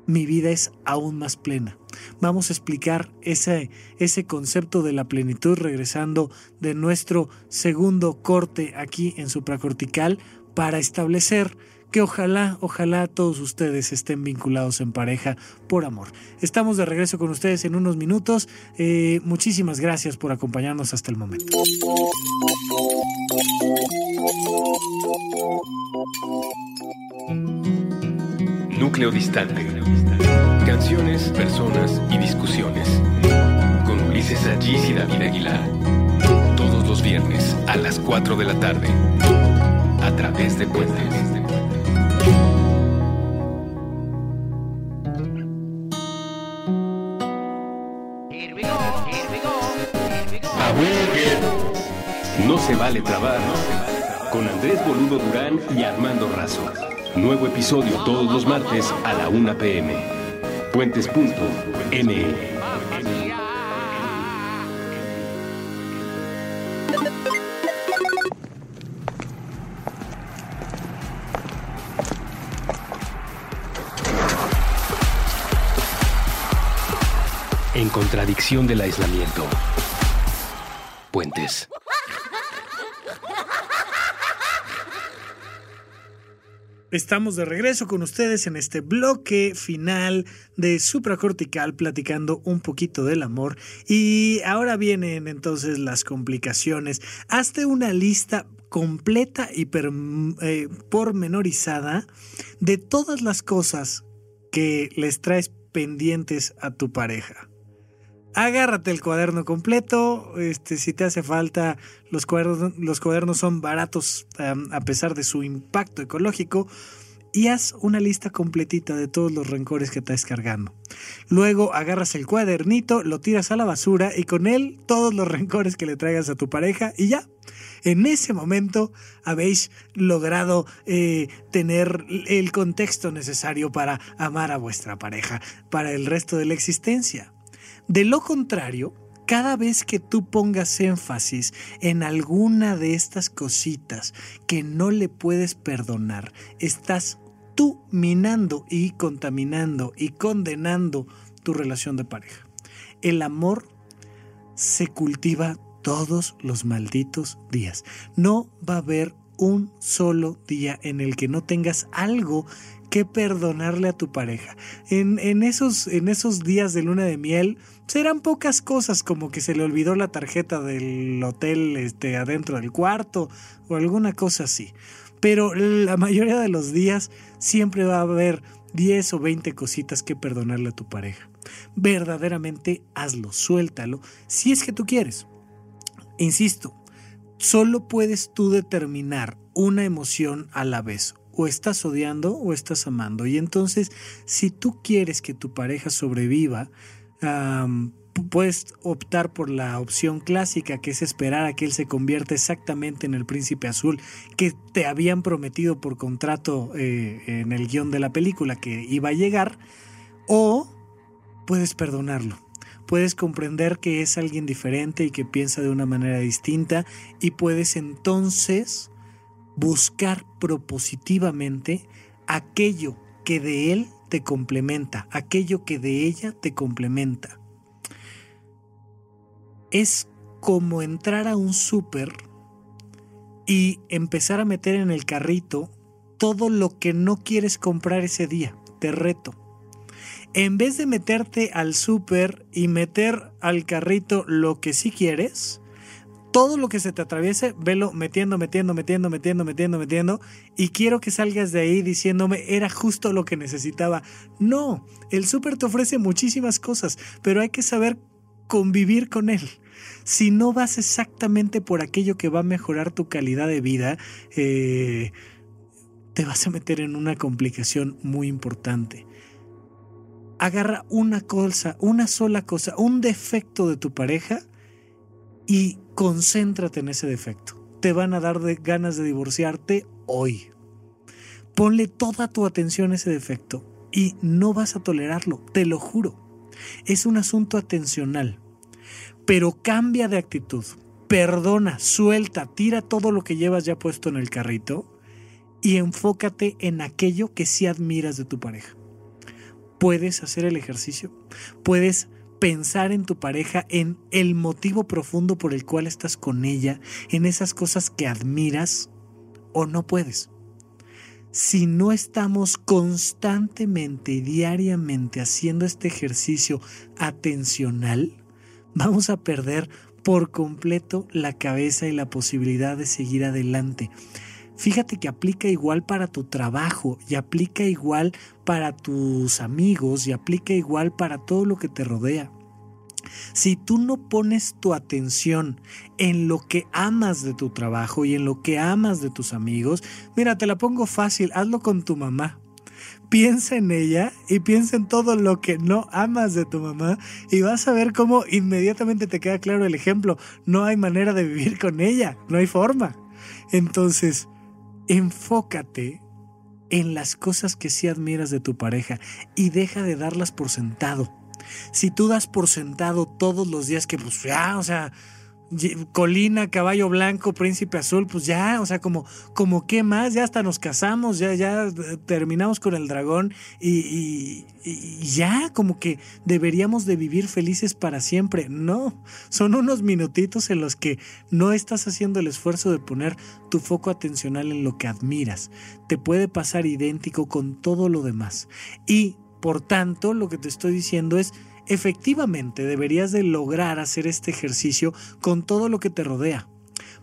mi vida es aún más plena. Vamos a explicar ese, ese concepto de la plenitud regresando de nuestro segundo corte aquí en supracortical para establecer que ojalá, ojalá todos ustedes estén vinculados en pareja por amor. Estamos de regreso con ustedes en unos minutos. Eh, muchísimas gracias por acompañarnos hasta el momento. Núcleo distante. Canciones, personas y discusiones. Con Ulises Allís y David Aguilar. Todos los viernes a las 4 de la tarde. A través de Puentes. No se vale trabar. Con Andrés Boludo Durán y Armando Razo. Nuevo episodio todos los martes a la 1 pm. Puentes.me. En contradicción del aislamiento. Puentes. Estamos de regreso con ustedes en este bloque final de supracortical platicando un poquito del amor y ahora vienen entonces las complicaciones. Hazte una lista completa y eh, pormenorizada de todas las cosas que les traes pendientes a tu pareja agárrate el cuaderno completo. Este, si te hace falta, los cuadernos, los cuadernos son baratos a pesar de su impacto ecológico. Y haz una lista completita de todos los rencores que estás cargando. Luego agarras el cuadernito, lo tiras a la basura y con él todos los rencores que le traigas a tu pareja y ya. En ese momento habéis logrado eh, tener el contexto necesario para amar a vuestra pareja para el resto de la existencia. De lo contrario, cada vez que tú pongas énfasis en alguna de estas cositas que no le puedes perdonar, estás tú minando y contaminando y condenando tu relación de pareja. El amor se cultiva todos los malditos días. No va a haber un solo día en el que no tengas algo que perdonarle a tu pareja. En, esos, en esos días de luna de miel serán pocas cosas como que se le olvidó la tarjeta del hotel este, adentro del cuarto o alguna cosa así. Pero la mayoría de los días siempre va a haber 10 o 20 cositas que perdonarle a tu pareja. Verdaderamente hazlo, suéltalo, si es que tú quieres. Insisto, solo puedes tú determinar una emoción a la vez o estás odiando o estás amando. Y entonces, si tú quieres que tu pareja sobreviva, puedes optar por la opción clásica, que es esperar a que él se convierta exactamente en el príncipe azul que te habían prometido por contrato eh, en el guion de la película que iba a llegar, o puedes perdonarlo. Puedes comprender que es alguien diferente y que piensa de una manera distinta y puedes entonces buscar propositivamente aquello que de él te complementa, aquello que de ella te complementa. Es como entrar a un súper y empezar a meter en el carrito todo lo que no quieres comprar ese día. Te reto. En vez de meterte al súper y meter al carrito lo que sí quieres, todo lo que se te atraviese, velo metiendo, metiendo, metiendo, metiendo, metiendo, metiendo. Y quiero que salgas de ahí diciéndome, era justo lo que necesitaba. No, el súper te ofrece muchísimas cosas, pero hay que saber convivir con él. Si no vas exactamente por aquello que va a mejorar tu calidad de vida, eh, te vas a meter en una complicación muy importante. Agarra una cosa, una sola cosa, un defecto de tu pareja y concéntrate en ese defecto. Te van a dar ganas de divorciarte hoy. Ponle toda tu atención a ese defecto y no vas a tolerarlo, te lo juro. Es un asunto atencional. Pero cambia de actitud. Perdona, suelta, tira todo lo que llevas ya puesto en el carrito y enfócate en aquello que sí admiras de tu pareja. Puedes hacer el ejercicio, puedes pensar en tu pareja, en el motivo profundo por el cual estás con ella, en esas cosas que admiras o no puedes. Si no estamos constantemente y diariamente haciendo este ejercicio atencional, vamos a perder por completo la cabeza y la posibilidad de seguir adelante. Fíjate que aplica igual para tu trabajo y aplica igual para tus amigos y aplica igual para todo lo que te rodea. Si tú no pones tu atención en lo que amas de tu trabajo y en lo que amas de tus amigos, mira, te la pongo fácil, hazlo con tu mamá. Piensa en ella y piensa en todo lo que no amas de tu mamá y vas a ver cómo inmediatamente te queda claro el ejemplo. No hay manera de vivir con ella, no hay forma. Entonces, enfócate en las cosas que sí admiras de tu pareja y deja de darlas por sentado. Si tú das por sentado todos los días que pues ya, o sea, colina, caballo blanco, príncipe azul, pues ya, o sea, como, como qué más, ya hasta nos casamos, ya, ya terminamos con el dragón y, ya, como que deberíamos de vivir felices para siempre. No, son unos minutitos en los que no estás haciendo el esfuerzo de poner tu foco atencional en lo que admiras. Te puede pasar idéntico con todo lo demás. Y, por tanto, lo que te estoy diciendo es, Efectivamente, deberías de lograr hacer este ejercicio con todo lo que te rodea.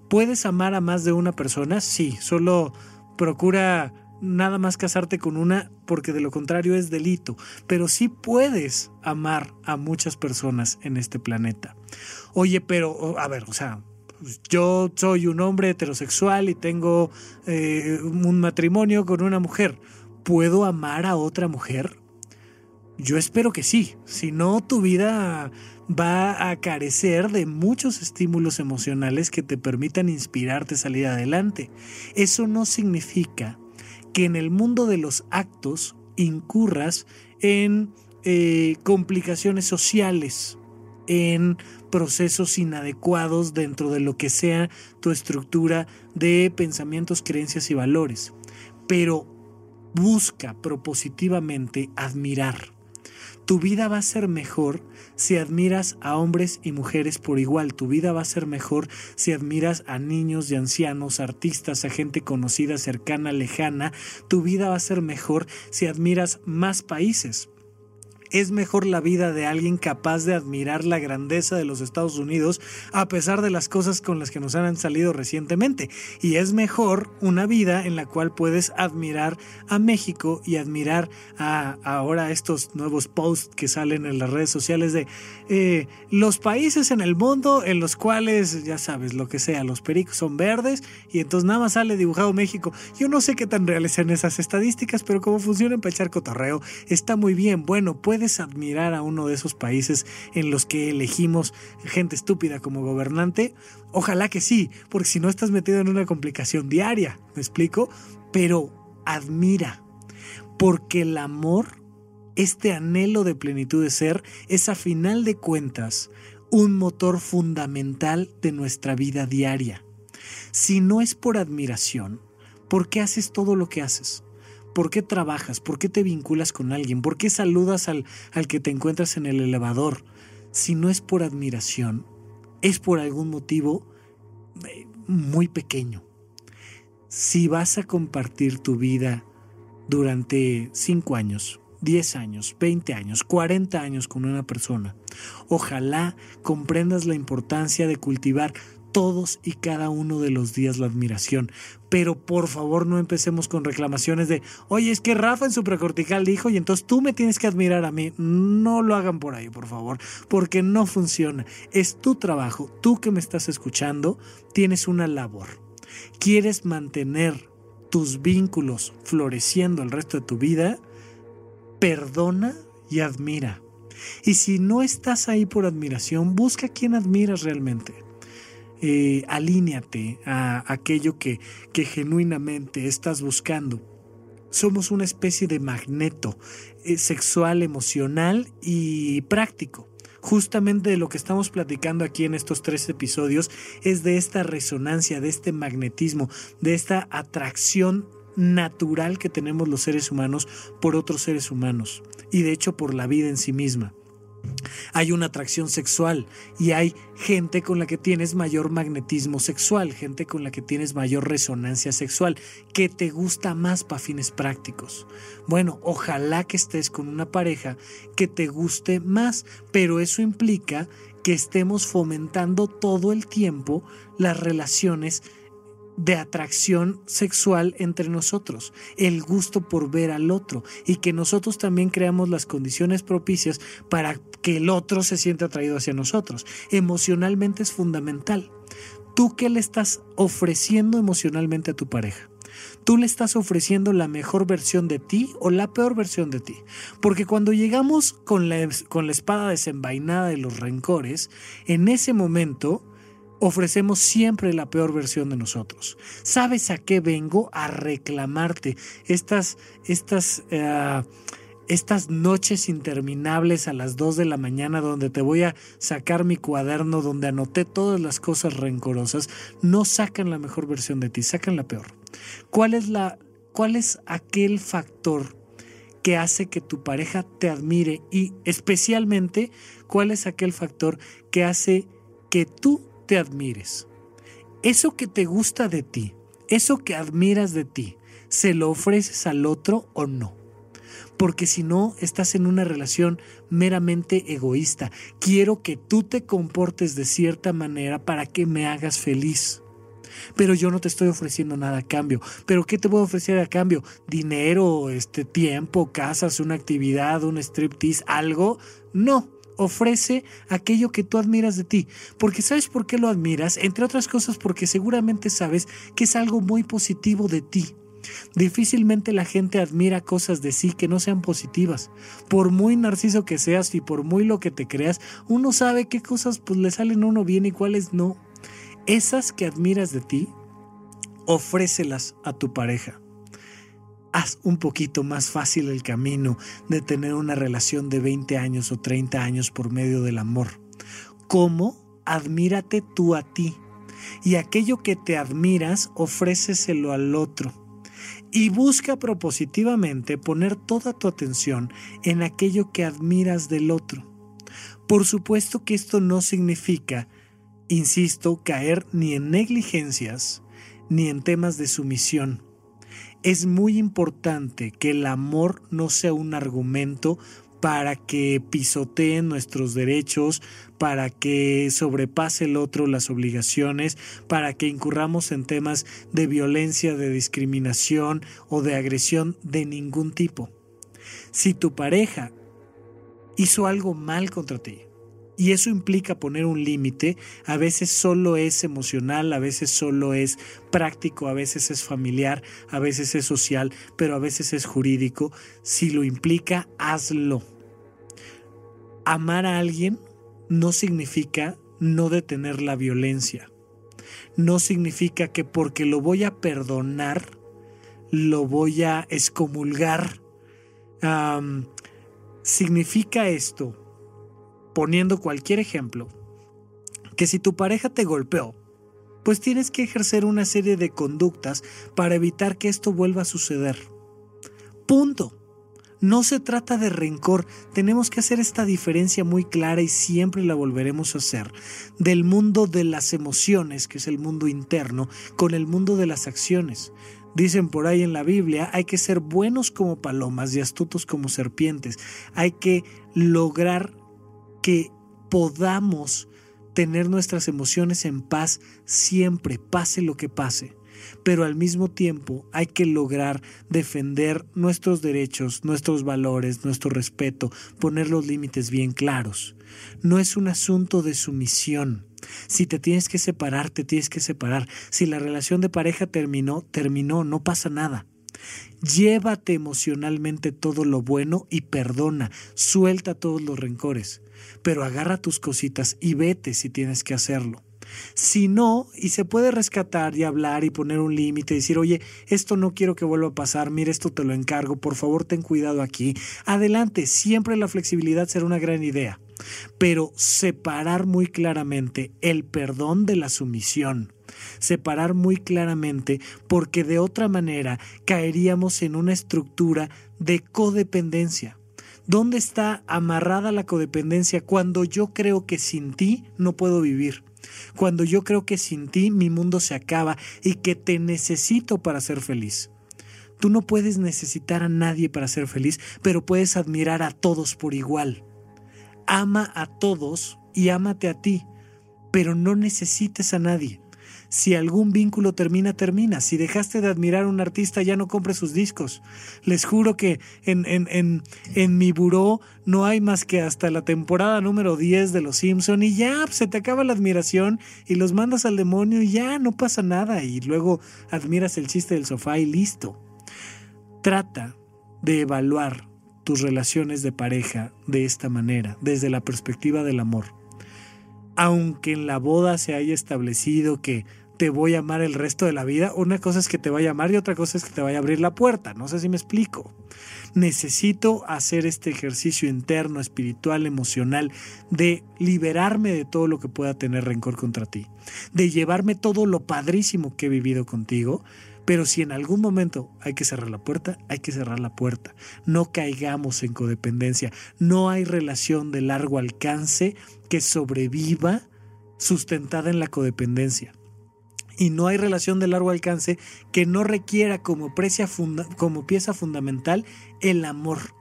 ¿Puedes amar a más de una persona? Sí, solo procura nada más casarte con una porque de lo contrario es delito, pero sí puedes amar a muchas personas en este planeta. Oye, pero, a ver, o sea, yo soy un hombre heterosexual y tengo eh, un matrimonio con una mujer. ¿Puedo amar a otra mujer? Yo espero que sí, si no tu vida va a carecer de muchos estímulos emocionales que te permitan inspirarte a salir adelante. Eso no significa que en el mundo de los actos incurras en eh, complicaciones sociales, en procesos inadecuados dentro de lo que sea tu estructura de pensamientos, creencias y valores. Pero busca propositivamente admirar tu vida va a ser mejor si admiras a hombres y mujeres por igual. Tu vida va a ser mejor si admiras a niños y ancianos, artistas, a gente conocida, cercana, lejana. Tu vida va a ser mejor si admiras más países es mejor la vida de alguien capaz de admirar la grandeza de los Estados Unidos a pesar de las cosas con las que nos han salido recientemente. Y es mejor una vida en la cual puedes admirar a México y admirar a ahora estos nuevos posts que salen en las redes sociales de eh, los países en el mundo en los cuales, ya sabes, lo que sea, los pericos son verdes y entonces nada más sale dibujado México. Yo no sé qué tan reales sean esas estadísticas, pero cómo funcionan para echar cotorreo, está muy bien. Bueno, puede puedes admirar a uno de esos países en los que elegimos gente estúpida como gobernante? Ojalá que sí, porque si no estás metido en una complicación diaria, ¿me explico? Pero admira, porque el amor, este anhelo de plenitud de ser, es a final de cuentas un motor fundamental de nuestra vida diaria. Si no es por admiración, ¿por qué haces todo lo que haces? ¿Por qué trabajas? ¿Por qué te vinculas con alguien? ¿Por qué saludas al, al que te encuentras en el elevador? Si no es por admiración, es por algún motivo eh, muy pequeño. Si vas a compartir tu vida durante 5 años, 10 años, 20 años, 40 años con una persona, ojalá comprendas la importancia de cultivar todos y cada uno de los días la admiración. Pero por favor no empecemos con reclamaciones de, oye, es que Rafa en su precortical dijo y entonces tú me tienes que admirar a mí. No lo hagan por ahí, por favor, porque no funciona. Es tu trabajo, tú que me estás escuchando, tienes una labor. ¿Quieres mantener tus vínculos floreciendo el resto de tu vida? Perdona y admira. Y si no estás ahí por admiración, busca a quien admiras realmente eh, a aquello que, que genuinamente estás buscando. Somos una especie de magneto eh, sexual, emocional y práctico. Justamente de lo que estamos platicando aquí en estos tres episodios es de esta resonancia, de este magnetismo, de esta atracción natural que tenemos los seres humanos por otros seres humanos y de hecho por la vida en sí misma hay una atracción sexual y hay gente con la que tienes mayor magnetismo sexual, gente con la que tienes mayor resonancia sexual, que te gusta más para fines prácticos. Bueno, ojalá que estés con una pareja que te guste más, pero eso implica que estemos fomentando todo el tiempo las relaciones de atracción sexual entre nosotros, el gusto por ver al otro y que nosotros también creamos las condiciones propicias para que el otro se sienta atraído hacia nosotros. Emocionalmente es fundamental. ¿Tú qué le estás ofreciendo emocionalmente a tu pareja? ¿Tú le estás ofreciendo la mejor versión de ti o la peor versión de ti? Porque cuando llegamos con la, con la espada desenvainada de los rencores, en ese momento ofrecemos siempre la peor versión de nosotros. ¿Sabes a qué vengo? A reclamarte estas, estas, eh, estas noches interminables a las 2 de la mañana donde te voy a sacar mi cuaderno donde anoté todas las cosas rencorosas, no sacan la mejor versión de ti, sacan la peor. ¿Cuál es, la, cuál es aquel factor que hace que tu pareja te admire y especialmente cuál es aquel factor que hace que tú te admires. Eso que te gusta de ti, eso que admiras de ti, ¿se lo ofreces al otro o no? Porque si no, estás en una relación meramente egoísta. Quiero que tú te comportes de cierta manera para que me hagas feliz. Pero yo no te estoy ofreciendo nada a cambio. ¿Pero qué te voy a ofrecer a cambio? ¿Dinero, este tiempo, casas, una actividad, un striptease, algo? No ofrece aquello que tú admiras de ti. Porque ¿sabes por qué lo admiras? Entre otras cosas porque seguramente sabes que es algo muy positivo de ti. Difícilmente la gente admira cosas de sí que no sean positivas. Por muy narciso que seas y por muy lo que te creas, uno sabe qué cosas pues le salen a uno bien y cuáles no. Esas que admiras de ti, ofrécelas a tu pareja haz un poquito más fácil el camino de tener una relación de 20 años o 30 años por medio del amor. ¿Cómo? Admírate tú a ti. Y aquello que te admiras, ofréceselo al otro. Y busca propositivamente poner toda tu atención en aquello que admiras del otro. Por supuesto que esto no significa, insisto, caer ni en negligencias ni en temas de sumisión es muy importante que el amor no sea un argumento para que pisoteen nuestros derechos, para que sobrepase el otro las obligaciones, para que incurramos en temas de violencia, de discriminación o de agresión de ningún tipo. Si tu pareja hizo algo mal contra ti, y eso implica poner un límite. A veces solo es emocional, a veces solo es práctico, a veces es familiar, a veces es social, pero a veces es jurídico. Si lo implica, hazlo. Amar a alguien no significa no detener la violencia. No significa que porque lo voy a perdonar, lo voy a excomulgar. significa esto poniendo cualquier ejemplo, que si tu pareja te golpeó, pues tienes que ejercer una serie de conductas para evitar que esto vuelva a suceder. Punto. No se trata de rencor, tenemos que hacer esta diferencia muy clara y siempre la volveremos a hacer, del mundo de las emociones, que es el mundo interno, con el mundo de las acciones. Dicen por ahí en la Biblia, hay que ser buenos como palomas y astutos como serpientes. Hay que lograr que podamos tener nuestras emociones en paz siempre, pase lo que pase. Pero al mismo tiempo hay que lograr defender nuestros derechos, nuestros valores, nuestro respeto, poner los límites bien claros. No es un asunto de sumisión. Si te tienes que separar, te tienes que separar. Si la relación de pareja terminó, terminó, no pasa nada. Llévate emocionalmente todo lo bueno y perdona, suelta todos los rencores, pero agarra tus cositas y vete si tienes que hacerlo. Si no, y se puede rescatar y hablar y poner un límite, decir, oye, esto no quiero que vuelva a pasar, mire, esto te lo encargo, por favor ten cuidado aquí. Adelante, siempre la flexibilidad será una gran idea, pero separar muy claramente el perdón de la sumisión separar muy claramente porque de otra manera caeríamos en una estructura de codependencia. ¿Dónde está amarrada la codependencia cuando yo creo que sin ti no puedo vivir? cuando yo creo que sin ti mi mundo se acaba y que te necesito para ser feliz. Tú no puedes necesitar a nadie para ser feliz, pero puedes admirar a todos por igual. Ama a todos y ámate a ti, pero no necesites a nadie. Si algún vínculo termina, termina. Si dejaste de admirar a un artista, ya no compres sus discos. Les juro que en, en, en, en mi buró no hay más que hasta la temporada número 10 de Los Simpson y ya se te acaba la admiración y los mandas al demonio y ya no pasa nada y luego admiras el chiste del sofá y listo. Trata de evaluar tus relaciones de pareja de esta manera, desde la perspectiva del amor. Aunque en la boda se haya establecido que te voy a amar el resto de la vida. Una cosa es que te vaya a amar y otra cosa es que te vaya a abrir la puerta. No sé si me explico. Necesito hacer este ejercicio interno, espiritual, emocional, de liberarme de todo lo que pueda tener rencor contra ti, de llevarme todo lo padrísimo que he vivido contigo. Pero si en algún momento hay que cerrar la puerta, hay que cerrar la puerta. No caigamos en codependencia. No hay relación de largo alcance que sobreviva sustentada en la codependencia y no hay relación de largo alcance que no requiera como, como pieza fundamental el amor.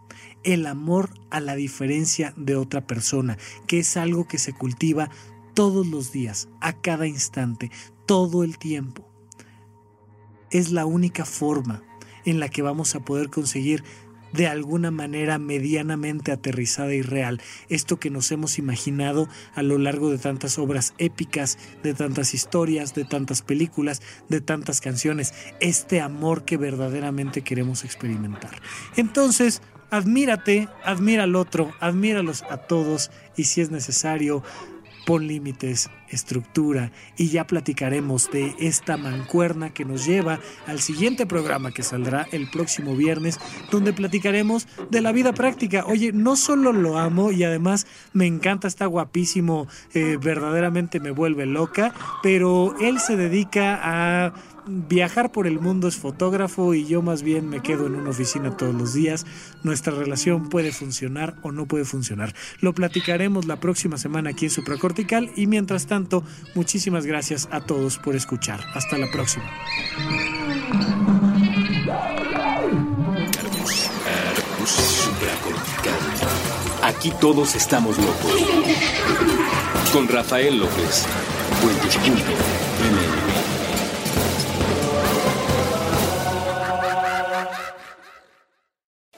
El amor a la diferencia de otra persona, que es algo que se cultiva todos los días, a cada instante, todo el tiempo. Es la única forma en la que vamos a poder conseguir de alguna manera medianamente aterrizada y real, esto que nos hemos imaginado a lo largo de tantas obras épicas, de tantas historias, de tantas películas, de tantas canciones, este amor que verdaderamente queremos experimentar. Entonces, admírate, admira al otro, admíralos a todos y si es necesario, pon límites, estructura y ya platicaremos de esta mancuerna que nos lleva al siguiente programa que saldrá el próximo viernes, donde platicaremos de la vida práctica. Oye, no solo lo amo y además me encanta, está guapísimo, eh, verdaderamente me vuelve loca, pero él se dedica a viajar por el mundo es fotógrafo y yo más bien me quedo en una oficina todos los días. Nuestra relación puede funcionar o no puede funcionar. Lo platicaremos la próxima semana aquí en Supracortical y mientras tanto, muchísimas gracias a todos por escuchar. Hasta la próxima. Aquí todos estamos locos. Con Rafael López.